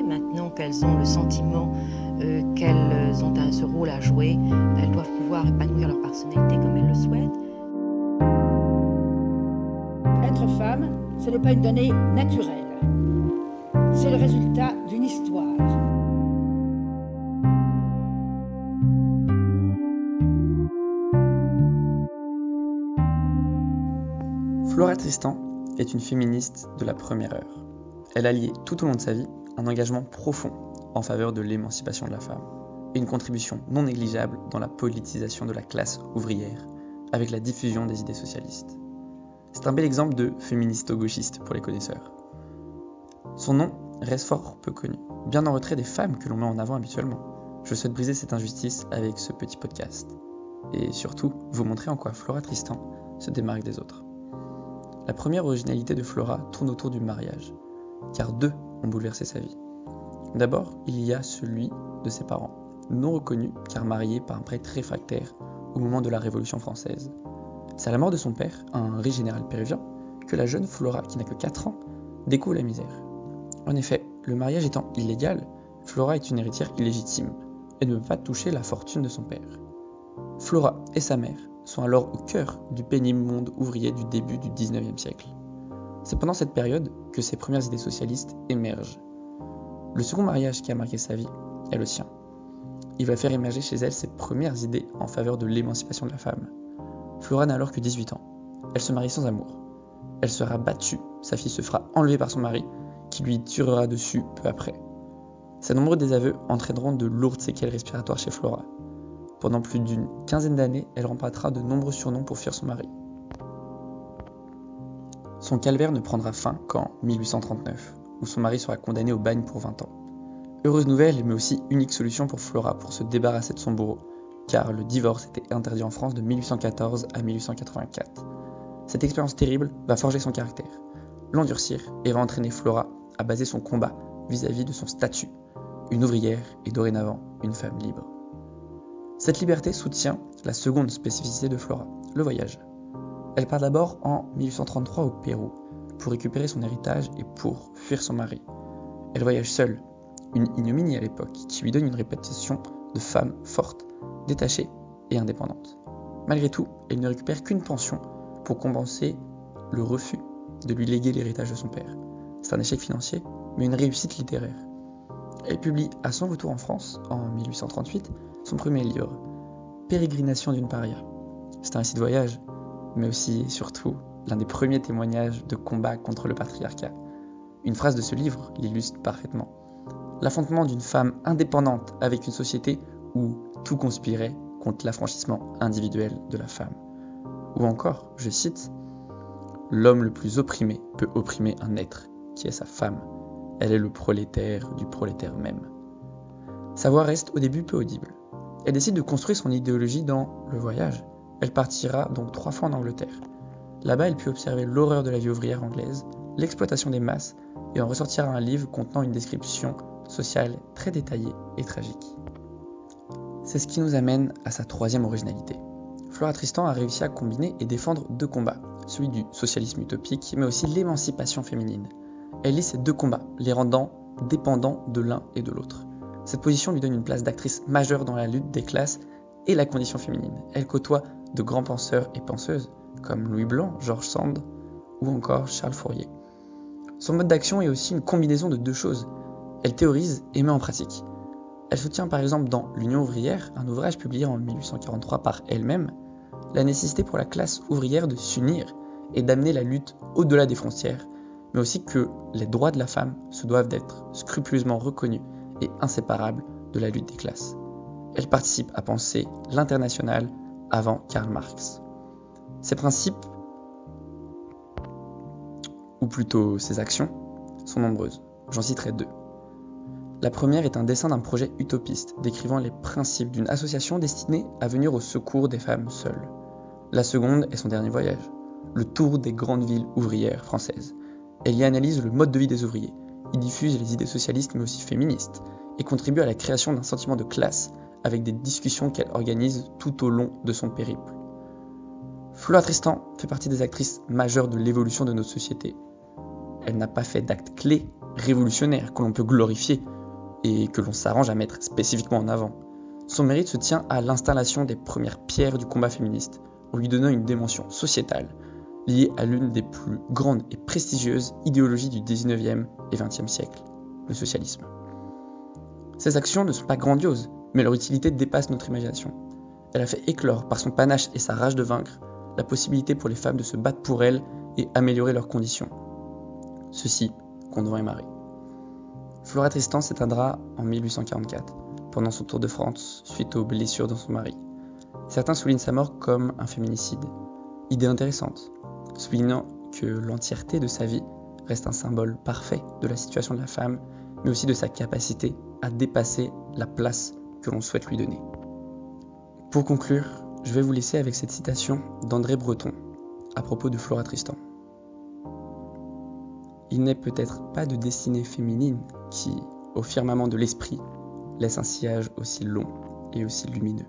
maintenant qu'elles ont le sentiment euh, qu'elles ont ce rôle à jouer, elles doivent pouvoir épanouir leur personnalité comme elles le souhaitent. Être femme, ce n'est pas une donnée naturelle, c'est le résultat d'une histoire. Flora Tristan est une féministe de la première heure. Elle a lié tout au long de sa vie un engagement profond en faveur de l'émancipation de la femme et une contribution non négligeable dans la politisation de la classe ouvrière avec la diffusion des idées socialistes. C'est un bel exemple de féministo-gauchiste pour les connaisseurs. Son nom reste fort peu connu, bien en retrait des femmes que l'on met en avant habituellement. Je souhaite briser cette injustice avec ce petit podcast et surtout vous montrer en quoi Flora Tristan se démarque des autres. La première originalité de Flora tourne autour du mariage, car deux ont bouleversé sa vie. D'abord, il y a celui de ses parents, non reconnus car mariés par un prêtre réfractaire au moment de la Révolution française. C'est à la mort de son père, un riche général péruvien, que la jeune Flora, qui n'a que 4 ans, découvre la misère. En effet, le mariage étant illégal, Flora est une héritière illégitime et ne peut pas toucher la fortune de son père. Flora et sa mère sont alors au cœur du pénible monde ouvrier du début du 19e siècle. C'est pendant cette période que ses premières idées socialistes émergent. Le second mariage qui a marqué sa vie est le sien. Il va faire émerger chez elle ses premières idées en faveur de l'émancipation de la femme. Flora n'a alors que 18 ans. Elle se marie sans amour. Elle sera battue, sa fille se fera enlever par son mari, qui lui tirera dessus peu après. Ses nombreux désaveux entraîneront de lourdes séquelles respiratoires chez Flora, pendant plus d'une quinzaine d'années, elle remportera de nombreux surnoms pour fuir son mari. Son calvaire ne prendra fin qu'en 1839, où son mari sera condamné au bagne pour 20 ans. Heureuse nouvelle, mais aussi unique solution pour Flora pour se débarrasser de son bourreau, car le divorce était interdit en France de 1814 à 1884. Cette expérience terrible va forger son caractère, l'endurcir et va entraîner Flora à baser son combat vis-à-vis -vis de son statut, une ouvrière et dorénavant une femme libre. Cette liberté soutient la seconde spécificité de Flora, le voyage. Elle part d'abord en 1833 au Pérou pour récupérer son héritage et pour fuir son mari. Elle voyage seule, une ignominie à l'époque qui lui donne une réputation de femme forte, détachée et indépendante. Malgré tout, elle ne récupère qu'une pension pour compenser le refus de lui léguer l'héritage de son père. C'est un échec financier, mais une réussite littéraire. Elle publie à son retour en France, en 1838, son premier livre, Pérégrination d'une paria. C'est un récit de voyage, mais aussi et surtout l'un des premiers témoignages de combat contre le patriarcat. Une phrase de ce livre l'illustre parfaitement. L'affrontement d'une femme indépendante avec une société où tout conspirait contre l'affranchissement individuel de la femme. Ou encore, je cite, L'homme le plus opprimé peut opprimer un être qui est sa femme. Elle est le prolétaire du prolétaire même. Sa voix reste au début peu audible. Elle décide de construire son idéologie dans le voyage. Elle partira donc trois fois en Angleterre. Là-bas, elle put observer l'horreur de la vie ouvrière anglaise, l'exploitation des masses, et en ressortir un livre contenant une description sociale très détaillée et tragique. C'est ce qui nous amène à sa troisième originalité. Flora Tristan a réussi à combiner et défendre deux combats, celui du socialisme utopique, mais aussi l'émancipation féminine. Elle lit ces deux combats, les rendant dépendants de l'un et de l'autre. Cette position lui donne une place d'actrice majeure dans la lutte des classes et la condition féminine. Elle côtoie de grands penseurs et penseuses comme Louis Blanc, Georges Sand ou encore Charles Fourier. Son mode d'action est aussi une combinaison de deux choses. Elle théorise et met en pratique. Elle soutient par exemple dans L'Union ouvrière, un ouvrage publié en 1843 par elle-même, la nécessité pour la classe ouvrière de s'unir et d'amener la lutte au-delà des frontières, mais aussi que les droits de la femme se doivent d'être scrupuleusement reconnus et inséparable de la lutte des classes. Elle participe à penser l'international avant Karl Marx. Ses principes, ou plutôt ses actions, sont nombreuses. J'en citerai deux. La première est un dessin d'un projet utopiste décrivant les principes d'une association destinée à venir au secours des femmes seules. La seconde est son dernier voyage, le tour des grandes villes ouvrières françaises. Elle y analyse le mode de vie des ouvriers, il diffuse les idées socialistes mais aussi féministes et contribue à la création d'un sentiment de classe avec des discussions qu'elle organise tout au long de son périple. Flora Tristan fait partie des actrices majeures de l'évolution de notre société. Elle n'a pas fait d'actes clés révolutionnaires que l'on peut glorifier et que l'on s'arrange à mettre spécifiquement en avant. Son mérite se tient à l'installation des premières pierres du combat féministe, en lui donnant une dimension sociétale liée à l'une des plus grandes et prestigieuses idéologies du 19e et 20e siècle, le socialisme. Ces actions ne sont pas grandioses, mais leur utilité dépasse notre imagination. Elle a fait éclore par son panache et sa rage de vaincre la possibilité pour les femmes de se battre pour elles et améliorer leurs conditions. Ceci, Condon et Marie. Flora Tristan s'éteindra en 1844, pendant son tour de France, suite aux blessures dans son mari. Certains soulignent sa mort comme un féminicide. Idée intéressante, soulignant que l'entièreté de sa vie reste un symbole parfait de la situation de la femme, mais aussi de sa capacité à dépasser la place que l'on souhaite lui donner. Pour conclure, je vais vous laisser avec cette citation d'André Breton à propos de Flora Tristan. Il n'est peut-être pas de destinée féminine qui, au firmament de l'esprit, laisse un sillage aussi long et aussi lumineux.